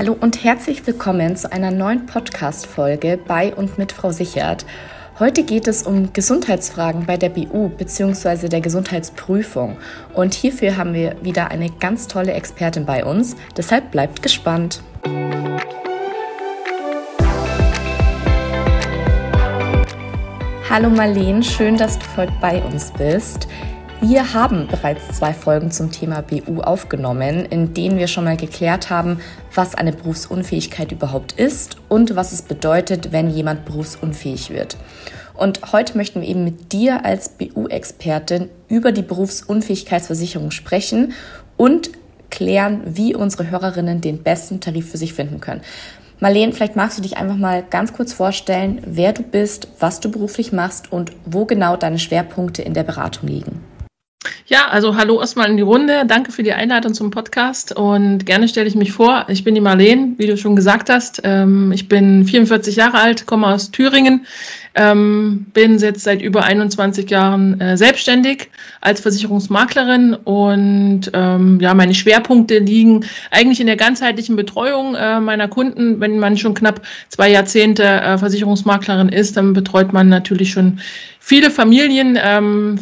Hallo und herzlich willkommen zu einer neuen Podcast-Folge bei und mit Frau Sichert. Heute geht es um Gesundheitsfragen bei der BU bzw. der Gesundheitsprüfung. Und hierfür haben wir wieder eine ganz tolle Expertin bei uns. Deshalb bleibt gespannt. Hallo Marlene, schön, dass du heute bei uns bist. Wir haben bereits zwei Folgen zum Thema BU aufgenommen, in denen wir schon mal geklärt haben, was eine Berufsunfähigkeit überhaupt ist und was es bedeutet, wenn jemand berufsunfähig wird. Und heute möchten wir eben mit dir als BU-Expertin über die Berufsunfähigkeitsversicherung sprechen und klären, wie unsere Hörerinnen den besten Tarif für sich finden können. Marlene, vielleicht magst du dich einfach mal ganz kurz vorstellen, wer du bist, was du beruflich machst und wo genau deine Schwerpunkte in der Beratung liegen. Ja, also hallo erstmal in die Runde. Danke für die Einladung zum Podcast und gerne stelle ich mich vor. Ich bin die Marleen, wie du schon gesagt hast. Ähm, ich bin 44 Jahre alt, komme aus Thüringen, ähm, bin jetzt seit über 21 Jahren äh, selbstständig als Versicherungsmaklerin und ähm, ja, meine Schwerpunkte liegen eigentlich in der ganzheitlichen Betreuung äh, meiner Kunden. Wenn man schon knapp zwei Jahrzehnte äh, Versicherungsmaklerin ist, dann betreut man natürlich schon viele Familien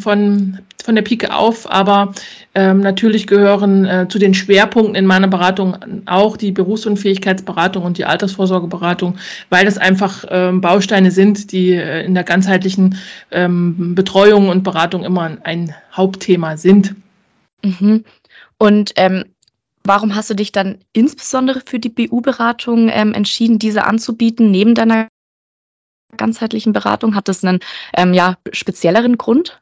von, von der Pike auf, aber ähm, natürlich gehören äh, zu den Schwerpunkten in meiner Beratung auch die Berufsunfähigkeitsberatung und die Altersvorsorgeberatung, weil das einfach ähm, Bausteine sind, die äh, in der ganzheitlichen ähm, Betreuung und Beratung immer ein Hauptthema sind. Mhm. Und ähm, warum hast du dich dann insbesondere für die BU-Beratung ähm, entschieden, diese anzubieten, neben deiner ganzheitlichen Beratung? Hat das einen ähm, ja, spezielleren Grund?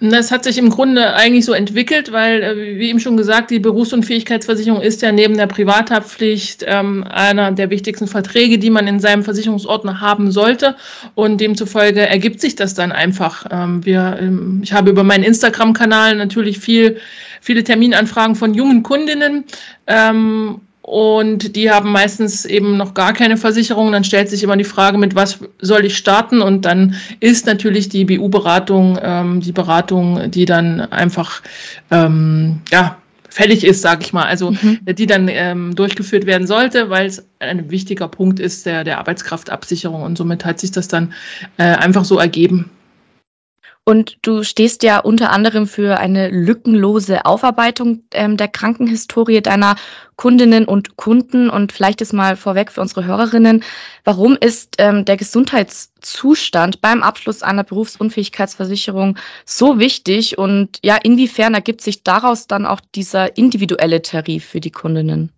Das hat sich im Grunde eigentlich so entwickelt, weil, äh, wie eben schon gesagt, die Berufsunfähigkeitsversicherung ist ja neben der Privathaftpflicht ähm, einer der wichtigsten Verträge, die man in seinem Versicherungsordner haben sollte. Und demzufolge ergibt sich das dann einfach. Ähm, wir, ähm, ich habe über meinen Instagram-Kanal natürlich viel, viele Terminanfragen von jungen Kundinnen. Ähm, und die haben meistens eben noch gar keine Versicherung. Dann stellt sich immer die Frage, mit was soll ich starten? Und dann ist natürlich die BU-Beratung ähm, die Beratung, die dann einfach ähm, ja fällig ist, sage ich mal. Also mhm. die dann ähm, durchgeführt werden sollte, weil es ein wichtiger Punkt ist der, der Arbeitskraftabsicherung. Und somit hat sich das dann äh, einfach so ergeben. Und du stehst ja unter anderem für eine lückenlose Aufarbeitung ähm, der Krankenhistorie deiner Kundinnen und Kunden. Und vielleicht ist mal vorweg für unsere Hörerinnen, warum ist ähm, der Gesundheitszustand beim Abschluss einer Berufsunfähigkeitsversicherung so wichtig? Und ja, inwiefern ergibt sich daraus dann auch dieser individuelle Tarif für die Kundinnen?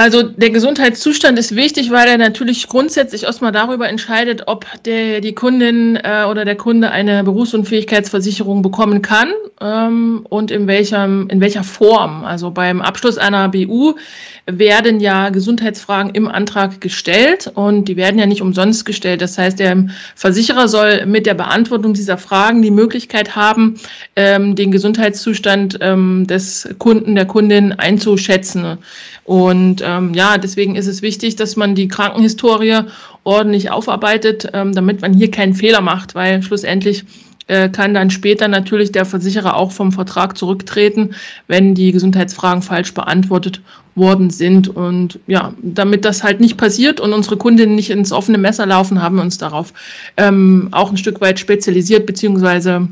Also der Gesundheitszustand ist wichtig, weil er natürlich grundsätzlich erstmal darüber entscheidet, ob der, die Kundin äh, oder der Kunde eine Berufsunfähigkeitsversicherung bekommen kann ähm, und in, welchem, in welcher Form. Also beim Abschluss einer BU werden ja Gesundheitsfragen im Antrag gestellt und die werden ja nicht umsonst gestellt. Das heißt, der Versicherer soll mit der Beantwortung dieser Fragen die Möglichkeit haben, ähm, den Gesundheitszustand ähm, des Kunden, der Kundin einzuschätzen. Und ähm, ja, deswegen ist es wichtig, dass man die Krankenhistorie ordentlich aufarbeitet, ähm, damit man hier keinen Fehler macht, weil schlussendlich äh, kann dann später natürlich der Versicherer auch vom Vertrag zurücktreten, wenn die Gesundheitsfragen falsch beantwortet worden sind. Und ja, damit das halt nicht passiert und unsere Kundinnen nicht ins offene Messer laufen, haben wir uns darauf ähm, auch ein Stück weit spezialisiert, beziehungsweise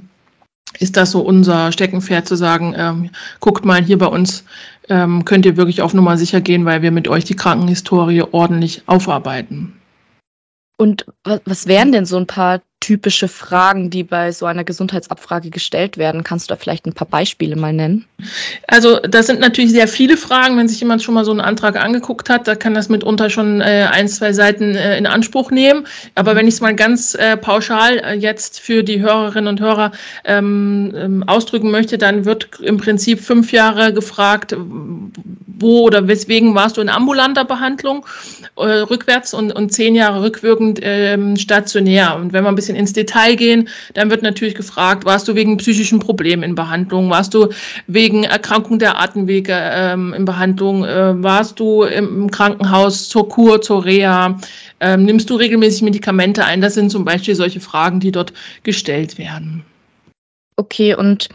ist das so unser Steckenpferd zu sagen, ähm, guckt mal hier bei uns, ähm, könnt ihr wirklich auf Nummer sicher gehen, weil wir mit euch die Krankenhistorie ordentlich aufarbeiten. Und was wären denn so ein paar typische Fragen, die bei so einer Gesundheitsabfrage gestellt werden? Kannst du da vielleicht ein paar Beispiele mal nennen? Also das sind natürlich sehr viele Fragen. Wenn sich jemand schon mal so einen Antrag angeguckt hat, da kann das mitunter schon äh, ein, zwei Seiten äh, in Anspruch nehmen. Aber wenn ich es mal ganz äh, pauschal äh, jetzt für die Hörerinnen und Hörer ähm, ähm, ausdrücken möchte, dann wird im Prinzip fünf Jahre gefragt, wo oder weswegen warst du in ambulanter Behandlung äh, rückwärts und, und zehn Jahre rückwirkend ähm, stationär. Und wenn wir ein bisschen ins Detail gehen, dann wird natürlich gefragt, warst du wegen psychischen Problemen in Behandlung, warst du wegen Erkrankung der Atemwege ähm, in Behandlung, äh, warst du im Krankenhaus zur Kur, zur Reha, ähm, nimmst du regelmäßig Medikamente ein? Das sind zum Beispiel solche Fragen, die dort gestellt werden. Okay, und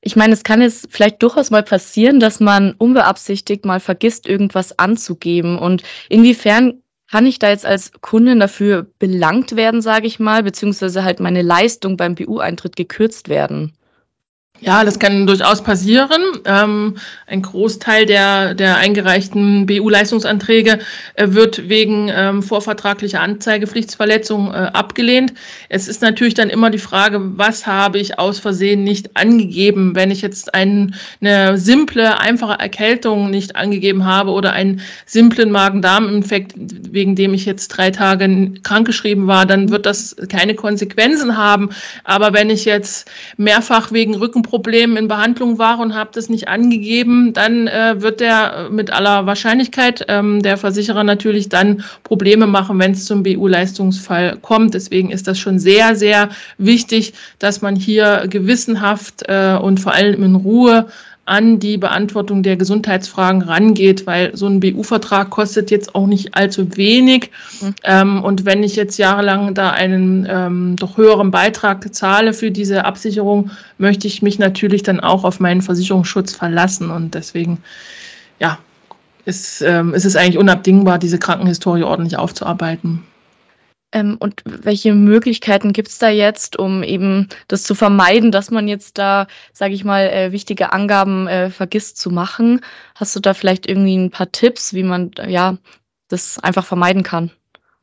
Ich meine, es kann jetzt vielleicht durchaus mal passieren, dass man unbeabsichtigt mal vergisst, irgendwas anzugeben. Und inwiefern kann ich da jetzt als Kundin dafür belangt werden, sage ich mal, beziehungsweise halt meine Leistung beim BU-Eintritt gekürzt werden? Ja, das kann durchaus passieren. Ähm, ein Großteil der, der eingereichten BU-Leistungsanträge äh, wird wegen ähm, vorvertraglicher Anzeigepflichtsverletzung äh, abgelehnt. Es ist natürlich dann immer die Frage, was habe ich aus Versehen nicht angegeben? Wenn ich jetzt ein, eine simple, einfache Erkältung nicht angegeben habe oder einen simplen Magen-Darm-Infekt, wegen dem ich jetzt drei Tage krankgeschrieben war, dann wird das keine Konsequenzen haben. Aber wenn ich jetzt mehrfach wegen Rücken Problem in Behandlung war und habe das nicht angegeben, dann äh, wird der mit aller Wahrscheinlichkeit ähm, der Versicherer natürlich dann Probleme machen, wenn es zum BU-Leistungsfall kommt. Deswegen ist das schon sehr, sehr wichtig, dass man hier gewissenhaft äh, und vor allem in Ruhe an die Beantwortung der Gesundheitsfragen rangeht, weil so ein BU-Vertrag kostet jetzt auch nicht allzu wenig. Mhm. Ähm, und wenn ich jetzt jahrelang da einen ähm, doch höheren Beitrag zahle für diese Absicherung, möchte ich mich natürlich dann auch auf meinen Versicherungsschutz verlassen. Und deswegen, ja, ist, ähm, ist es eigentlich unabdingbar, diese Krankenhistorie ordentlich aufzuarbeiten. Ähm, und welche Möglichkeiten gibt es da jetzt, um eben das zu vermeiden, dass man jetzt da, sage ich mal, äh, wichtige Angaben äh, vergisst zu machen? Hast du da vielleicht irgendwie ein paar Tipps, wie man ja das einfach vermeiden kann?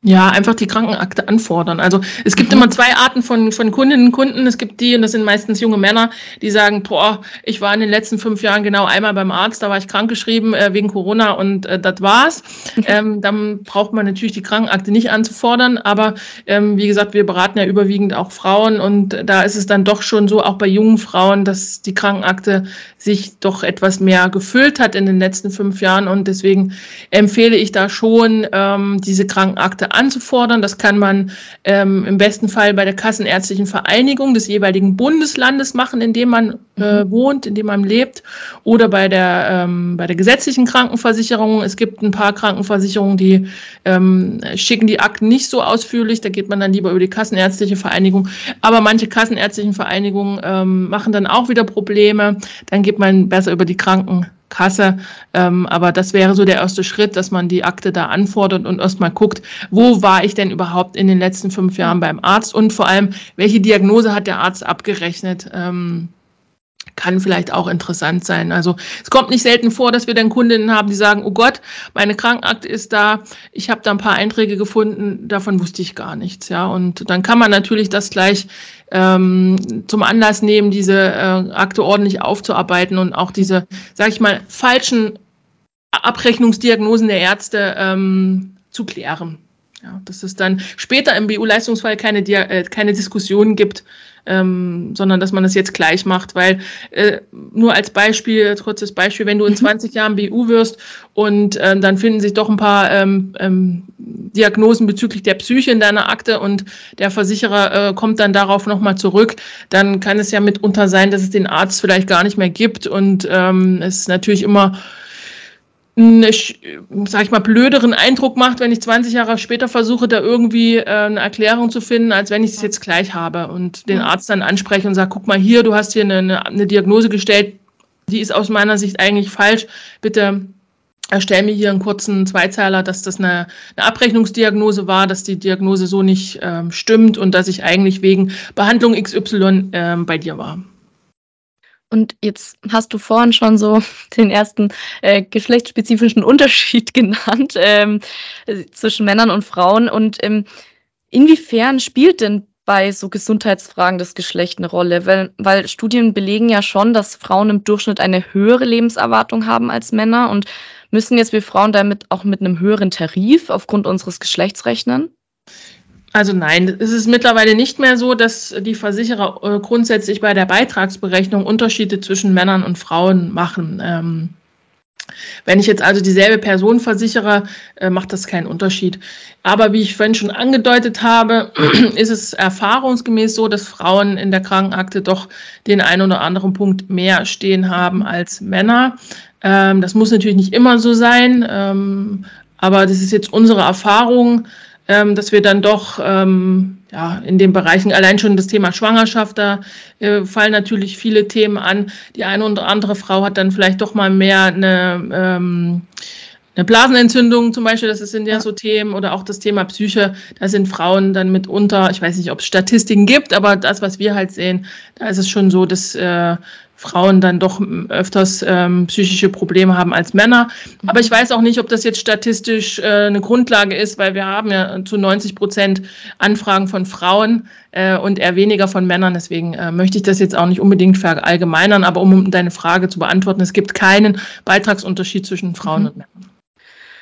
Ja, einfach die Krankenakte anfordern. Also es gibt mhm. immer zwei Arten von, von Kundinnen und Kunden. Es gibt die, und das sind meistens junge Männer, die sagen, boah, ich war in den letzten fünf Jahren genau einmal beim Arzt, da war ich krankgeschrieben äh, wegen Corona und äh, das war's. ähm, dann braucht man natürlich die Krankenakte nicht anzufordern. Aber ähm, wie gesagt, wir beraten ja überwiegend auch Frauen und da ist es dann doch schon so, auch bei jungen Frauen, dass die Krankenakte sich doch etwas mehr gefüllt hat in den letzten fünf Jahren. Und deswegen empfehle ich da schon, ähm, diese Krankenakte anzufordern. Das kann man ähm, im besten Fall bei der Kassenärztlichen Vereinigung des jeweiligen Bundeslandes machen, in dem man äh, mhm. wohnt, in dem man lebt, oder bei der, ähm, bei der gesetzlichen Krankenversicherung. Es gibt ein paar Krankenversicherungen, die ähm, schicken die Akten nicht so ausführlich. Da geht man dann lieber über die Kassenärztliche Vereinigung. Aber manche Kassenärztlichen Vereinigungen ähm, machen dann auch wieder Probleme. Dann geht man besser über die Kranken Kasse. Ähm, aber das wäre so der erste Schritt, dass man die Akte da anfordert und erstmal guckt, wo war ich denn überhaupt in den letzten fünf Jahren beim Arzt und vor allem, welche Diagnose hat der Arzt abgerechnet. Ähm, kann vielleicht auch interessant sein. Also es kommt nicht selten vor, dass wir dann Kundinnen haben, die sagen, oh Gott, meine Krankenakte ist da, ich habe da ein paar Einträge gefunden, davon wusste ich gar nichts. Ja, und dann kann man natürlich das gleich ähm, zum Anlass nehmen, diese äh, Akte ordentlich aufzuarbeiten und auch diese, sage ich mal, falschen Abrechnungsdiagnosen der Ärzte ähm, zu klären. Ja, dass es dann später im BU-Leistungsfall keine, äh, keine Diskussion gibt, ähm, sondern dass man das jetzt gleich macht, weil äh, nur als Beispiel, kurzes Beispiel, wenn du in 20 mhm. Jahren BU wirst und äh, dann finden sich doch ein paar ähm, ähm, Diagnosen bezüglich der Psyche in deiner Akte und der Versicherer äh, kommt dann darauf nochmal zurück, dann kann es ja mitunter sein, dass es den Arzt vielleicht gar nicht mehr gibt und ähm, es ist natürlich immer einen, sag ich mal, blöderen Eindruck macht, wenn ich 20 Jahre später versuche, da irgendwie äh, eine Erklärung zu finden, als wenn ich es jetzt gleich habe und den Arzt dann anspreche und sage, guck mal hier, du hast hier eine, eine Diagnose gestellt, die ist aus meiner Sicht eigentlich falsch. Bitte erstell mir hier einen kurzen Zweizeiler, dass das eine, eine Abrechnungsdiagnose war, dass die Diagnose so nicht ähm, stimmt und dass ich eigentlich wegen Behandlung XY ähm, bei dir war. Und jetzt hast du vorhin schon so den ersten äh, geschlechtsspezifischen Unterschied genannt ähm, zwischen Männern und Frauen. Und ähm, inwiefern spielt denn bei so Gesundheitsfragen das Geschlecht eine Rolle? Weil, weil Studien belegen ja schon, dass Frauen im Durchschnitt eine höhere Lebenserwartung haben als Männer. Und müssen jetzt wir Frauen damit auch mit einem höheren Tarif aufgrund unseres Geschlechts rechnen? Also nein, es ist mittlerweile nicht mehr so, dass die Versicherer äh, grundsätzlich bei der Beitragsberechnung Unterschiede zwischen Männern und Frauen machen. Ähm, wenn ich jetzt also dieselbe Person versichere, äh, macht das keinen Unterschied. Aber wie ich vorhin schon angedeutet habe, ist es erfahrungsgemäß so, dass Frauen in der Krankenakte doch den einen oder anderen Punkt mehr stehen haben als Männer. Ähm, das muss natürlich nicht immer so sein, ähm, aber das ist jetzt unsere Erfahrung ähm, dass wir dann doch ähm, ja, in den Bereichen, allein schon das Thema Schwangerschaft, da äh, fallen natürlich viele Themen an. Die eine oder andere Frau hat dann vielleicht doch mal mehr eine, ähm, eine Blasenentzündung zum Beispiel, das sind ja so Themen, oder auch das Thema Psyche, da sind Frauen dann mitunter, ich weiß nicht, ob es Statistiken gibt, aber das, was wir halt sehen, da ist es schon so, dass äh, Frauen dann doch öfters ähm, psychische Probleme haben als Männer. Mhm. Aber ich weiß auch nicht, ob das jetzt statistisch äh, eine Grundlage ist, weil wir haben ja zu 90 Prozent Anfragen von Frauen äh, und eher weniger von Männern. Deswegen äh, möchte ich das jetzt auch nicht unbedingt verallgemeinern. Aber um deine Frage zu beantworten, es gibt keinen Beitragsunterschied zwischen Frauen mhm. und Männern.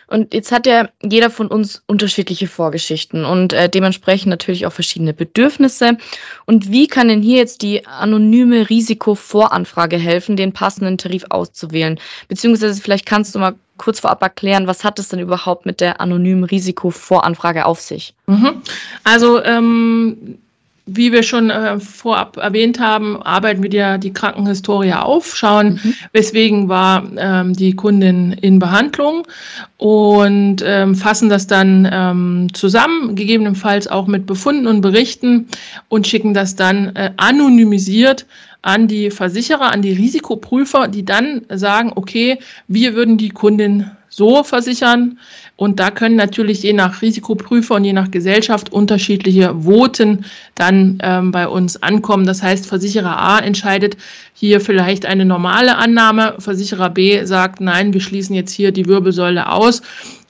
Und jetzt hat ja jeder von uns unterschiedliche Vorgeschichten und äh, dementsprechend natürlich auch verschiedene Bedürfnisse. Und wie kann denn hier jetzt die anonyme Risikovoranfrage helfen, den passenden Tarif auszuwählen? Beziehungsweise vielleicht kannst du mal kurz vorab erklären, was hat es denn überhaupt mit der anonymen Risikovoranfrage auf sich? Mhm. Also ähm, wie wir schon äh, vorab erwähnt haben, arbeiten wir ja die Krankenhistorie auf, schauen, mhm. weswegen war ähm, die Kundin in Behandlung und ähm, fassen das dann ähm, zusammen, gegebenenfalls auch mit Befunden und Berichten und schicken das dann äh, anonymisiert an die Versicherer, an die Risikoprüfer, die dann sagen, okay, wir würden die Kundin so versichern. Und da können natürlich je nach Risikoprüfer und je nach Gesellschaft unterschiedliche Voten dann ähm, bei uns ankommen. Das heißt, Versicherer A entscheidet hier vielleicht eine normale Annahme. Versicherer B sagt, nein, wir schließen jetzt hier die Wirbelsäule aus.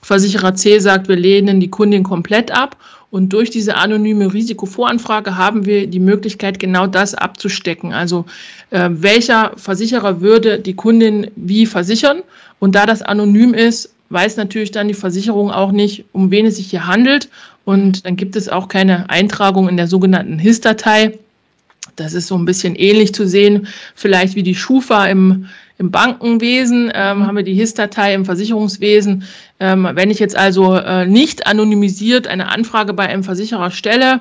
Versicherer C sagt, wir lehnen die Kundin komplett ab. Und durch diese anonyme Risikovoranfrage haben wir die Möglichkeit, genau das abzustecken. Also äh, welcher Versicherer würde die Kundin wie versichern? Und da das anonym ist, weiß natürlich dann die Versicherung auch nicht, um wen es sich hier handelt. Und dann gibt es auch keine Eintragung in der sogenannten HIS-Datei. Das ist so ein bisschen ähnlich zu sehen, vielleicht wie die Schufa im, im Bankenwesen, ähm, haben wir die HIS-Datei im Versicherungswesen. Ähm, wenn ich jetzt also äh, nicht anonymisiert eine Anfrage bei einem Versicherer stelle,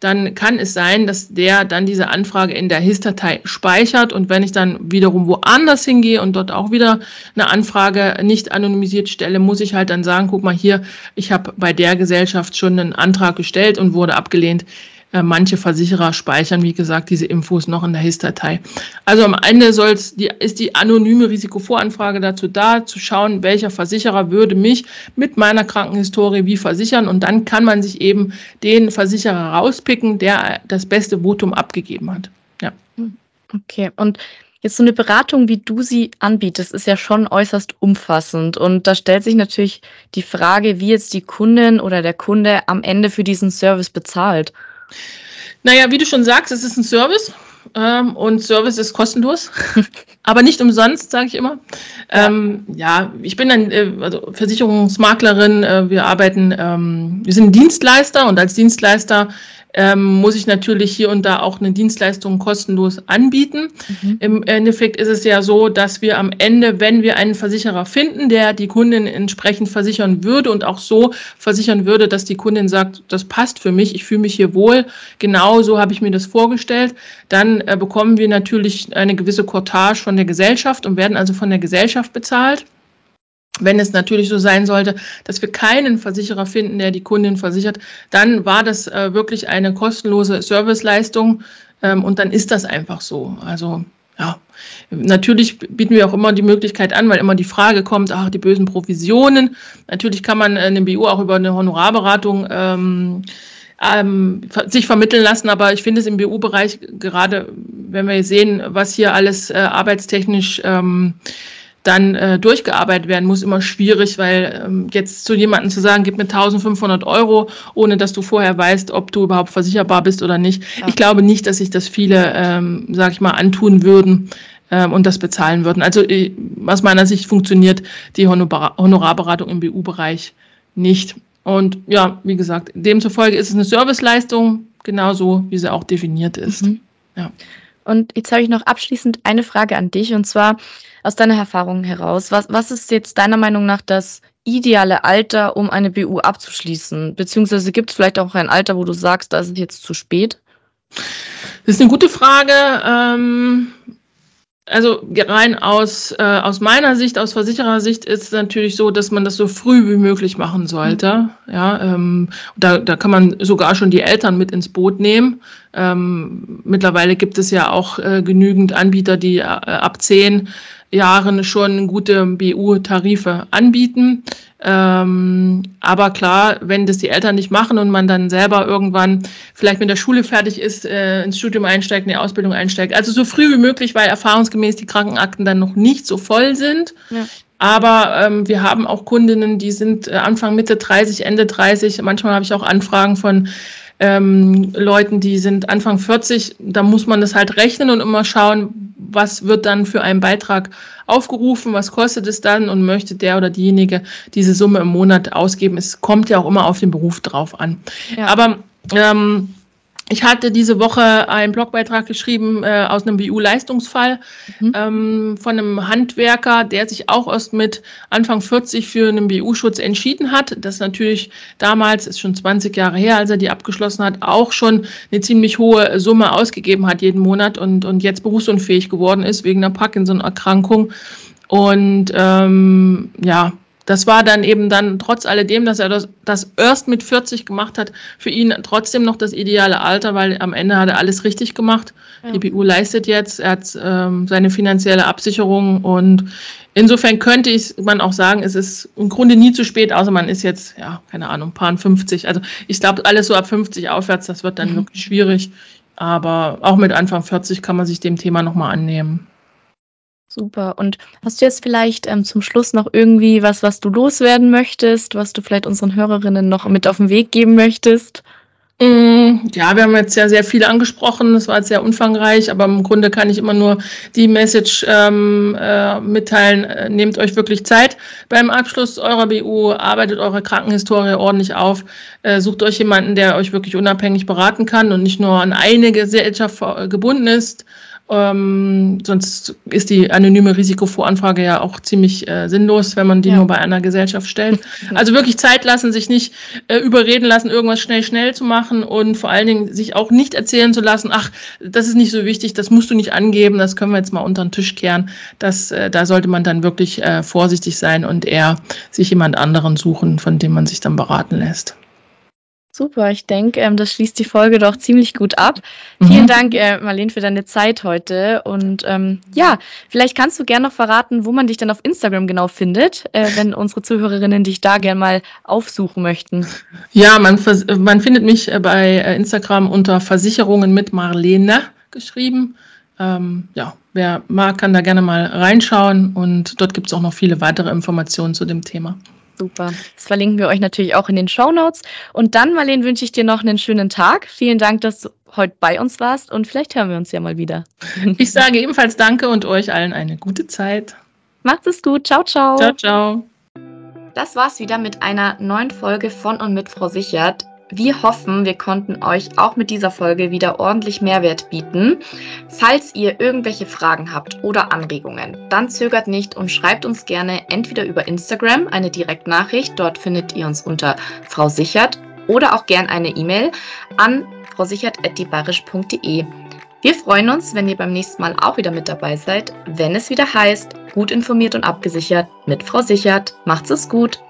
dann kann es sein, dass der dann diese Anfrage in der HIS-Datei speichert und wenn ich dann wiederum woanders hingehe und dort auch wieder eine Anfrage nicht anonymisiert stelle, muss ich halt dann sagen, guck mal hier, ich habe bei der Gesellschaft schon einen Antrag gestellt und wurde abgelehnt. Äh, manche Versicherer speichern, wie gesagt, diese Infos noch in der HIS-Datei. Also am Ende soll's, die, ist die anonyme Risikovoranfrage dazu da, zu schauen, welcher Versicherer würde mich mit meiner Krankenhistorie wie versichern. Und dann kann man sich eben den Versicherer rauspicken, der das beste Votum abgegeben hat. Ja. Okay, und Jetzt so eine Beratung, wie du sie anbietest, ist ja schon äußerst umfassend. Und da stellt sich natürlich die Frage, wie jetzt die Kundin oder der Kunde am Ende für diesen Service bezahlt. Naja, wie du schon sagst, es ist ein Service ähm, und Service ist kostenlos, aber nicht umsonst, sage ich immer. Ja, ähm, ja ich bin ein äh, also Versicherungsmaklerin. Äh, wir arbeiten, ähm, wir sind Dienstleister und als Dienstleister ähm, muss ich natürlich hier und da auch eine Dienstleistung kostenlos anbieten. Mhm. Im Endeffekt ist es ja so, dass wir am Ende, wenn wir einen Versicherer finden, der die Kundin entsprechend versichern würde und auch so versichern würde, dass die Kundin sagt, das passt für mich, ich fühle mich hier wohl, genau so habe ich mir das vorgestellt, dann äh, bekommen wir natürlich eine gewisse Cortage von der Gesellschaft und werden also von der Gesellschaft bezahlt. Wenn es natürlich so sein sollte, dass wir keinen Versicherer finden, der die Kundin versichert, dann war das äh, wirklich eine kostenlose Serviceleistung ähm, und dann ist das einfach so. Also ja, natürlich bieten wir auch immer die Möglichkeit an, weil immer die Frage kommt, ach, die bösen Provisionen. Natürlich kann man eine BU auch über eine Honorarberatung ähm, ähm, sich vermitteln lassen, aber ich finde es im BU-Bereich gerade, wenn wir sehen, was hier alles äh, arbeitstechnisch ähm, dann äh, durchgearbeitet werden muss, immer schwierig, weil ähm, jetzt zu jemandem zu sagen, gib mir 1500 Euro, ohne dass du vorher weißt, ob du überhaupt versicherbar bist oder nicht. Ja. Ich glaube nicht, dass sich das viele, ähm, sag ich mal, antun würden ähm, und das bezahlen würden. Also äh, aus meiner Sicht funktioniert die Honor Honorarberatung im BU-Bereich nicht. Und ja, wie gesagt, demzufolge ist es eine Serviceleistung, genauso wie sie auch definiert ist. Mhm. Ja. Und jetzt habe ich noch abschließend eine Frage an dich und zwar, aus deiner Erfahrung heraus, was, was ist jetzt deiner Meinung nach das ideale Alter, um eine BU abzuschließen? Beziehungsweise gibt es vielleicht auch ein Alter, wo du sagst, da ist es jetzt zu spät? Das ist eine gute Frage. Ähm, also rein aus, äh, aus meiner Sicht, aus Versicherersicht ist es natürlich so, dass man das so früh wie möglich machen sollte. Mhm. Ja, ähm, da, da kann man sogar schon die Eltern mit ins Boot nehmen. Ähm, mittlerweile gibt es ja auch äh, genügend Anbieter, die äh, ab zehn Jahren schon gute BU-Tarife anbieten. Ähm, aber klar, wenn das die Eltern nicht machen und man dann selber irgendwann vielleicht mit der Schule fertig ist, äh, ins Studium einsteigt, in die Ausbildung einsteigt. Also so früh wie möglich, weil erfahrungsgemäß die Krankenakten dann noch nicht so voll sind. Ja. Aber ähm, wir haben auch Kundinnen, die sind äh, Anfang, Mitte 30, Ende 30. Manchmal habe ich auch Anfragen von ähm, Leuten, die sind Anfang 40. Da muss man das halt rechnen und immer schauen, was wird dann für einen Beitrag aufgerufen, was kostet es dann und möchte der oder diejenige diese Summe im Monat ausgeben. Es kommt ja auch immer auf den Beruf drauf an. Ja. Aber ähm, ich hatte diese Woche einen Blogbeitrag geschrieben äh, aus einem BU-Leistungsfall mhm. ähm, von einem Handwerker, der sich auch erst mit Anfang 40 für einen BU-Schutz entschieden hat. Das natürlich damals, ist schon 20 Jahre her, als er die abgeschlossen hat, auch schon eine ziemlich hohe Summe ausgegeben hat jeden Monat und, und jetzt berufsunfähig geworden ist wegen einer Parkinson-Erkrankung. Und ähm, ja, das war dann eben dann trotz alledem, dass er das, das erst mit 40 gemacht hat, für ihn trotzdem noch das ideale Alter, weil am Ende hat er alles richtig gemacht. Ja. Die BU leistet jetzt, er hat ähm, seine finanzielle Absicherung und insofern könnte ich man auch sagen, es ist im Grunde nie zu spät, außer man ist jetzt, ja, keine Ahnung, paar 50. Also ich glaube, alles so ab 50 aufwärts, das wird dann mhm. wirklich schwierig. Aber auch mit Anfang 40 kann man sich dem Thema nochmal annehmen. Super. Und hast du jetzt vielleicht ähm, zum Schluss noch irgendwie was, was du loswerden möchtest, was du vielleicht unseren Hörerinnen noch mit auf den Weg geben möchtest? Mm, ja, wir haben jetzt ja sehr viel angesprochen. Das war jetzt sehr umfangreich, aber im Grunde kann ich immer nur die Message ähm, äh, mitteilen. Äh, nehmt euch wirklich Zeit beim Abschluss eurer BU, arbeitet eure Krankenhistorie ordentlich auf, äh, sucht euch jemanden, der euch wirklich unabhängig beraten kann und nicht nur an eine Gesellschaft gebunden ist. Ähm, sonst ist die anonyme Risikovoranfrage ja auch ziemlich äh, sinnlos, wenn man die ja. nur bei einer Gesellschaft stellt. Also wirklich Zeit lassen, sich nicht äh, überreden lassen, irgendwas schnell, schnell zu machen und vor allen Dingen sich auch nicht erzählen zu lassen, ach, das ist nicht so wichtig, das musst du nicht angeben, das können wir jetzt mal unter den Tisch kehren. Das, äh, da sollte man dann wirklich äh, vorsichtig sein und eher sich jemand anderen suchen, von dem man sich dann beraten lässt. Super, ich denke, ähm, das schließt die Folge doch ziemlich gut ab. Mhm. Vielen Dank, äh, Marlene, für deine Zeit heute. Und ähm, ja, vielleicht kannst du gerne noch verraten, wo man dich dann auf Instagram genau findet, äh, wenn unsere Zuhörerinnen dich da gerne mal aufsuchen möchten. Ja, man, man findet mich äh, bei äh, Instagram unter Versicherungen mit Marlene geschrieben. Ähm, ja, wer mag, kann da gerne mal reinschauen und dort gibt es auch noch viele weitere Informationen zu dem Thema. Super. Das verlinken wir euch natürlich auch in den Show Notes. Und dann, Marlene, wünsche ich dir noch einen schönen Tag. Vielen Dank, dass du heute bei uns warst und vielleicht hören wir uns ja mal wieder. Ich sage ebenfalls Danke und euch allen eine gute Zeit. Macht es gut. Ciao, ciao. Ciao, ciao. Das war's wieder mit einer neuen Folge von und mit Frau Sichert. Wir hoffen, wir konnten euch auch mit dieser Folge wieder ordentlich Mehrwert bieten. Falls ihr irgendwelche Fragen habt oder Anregungen, dann zögert nicht und schreibt uns gerne entweder über Instagram eine Direktnachricht, dort findet ihr uns unter Frau Sichert, oder auch gern eine E-Mail an frausichert.diebarisch.de. Wir freuen uns, wenn ihr beim nächsten Mal auch wieder mit dabei seid, wenn es wieder heißt, gut informiert und abgesichert mit Frau Sichert. Macht's es gut!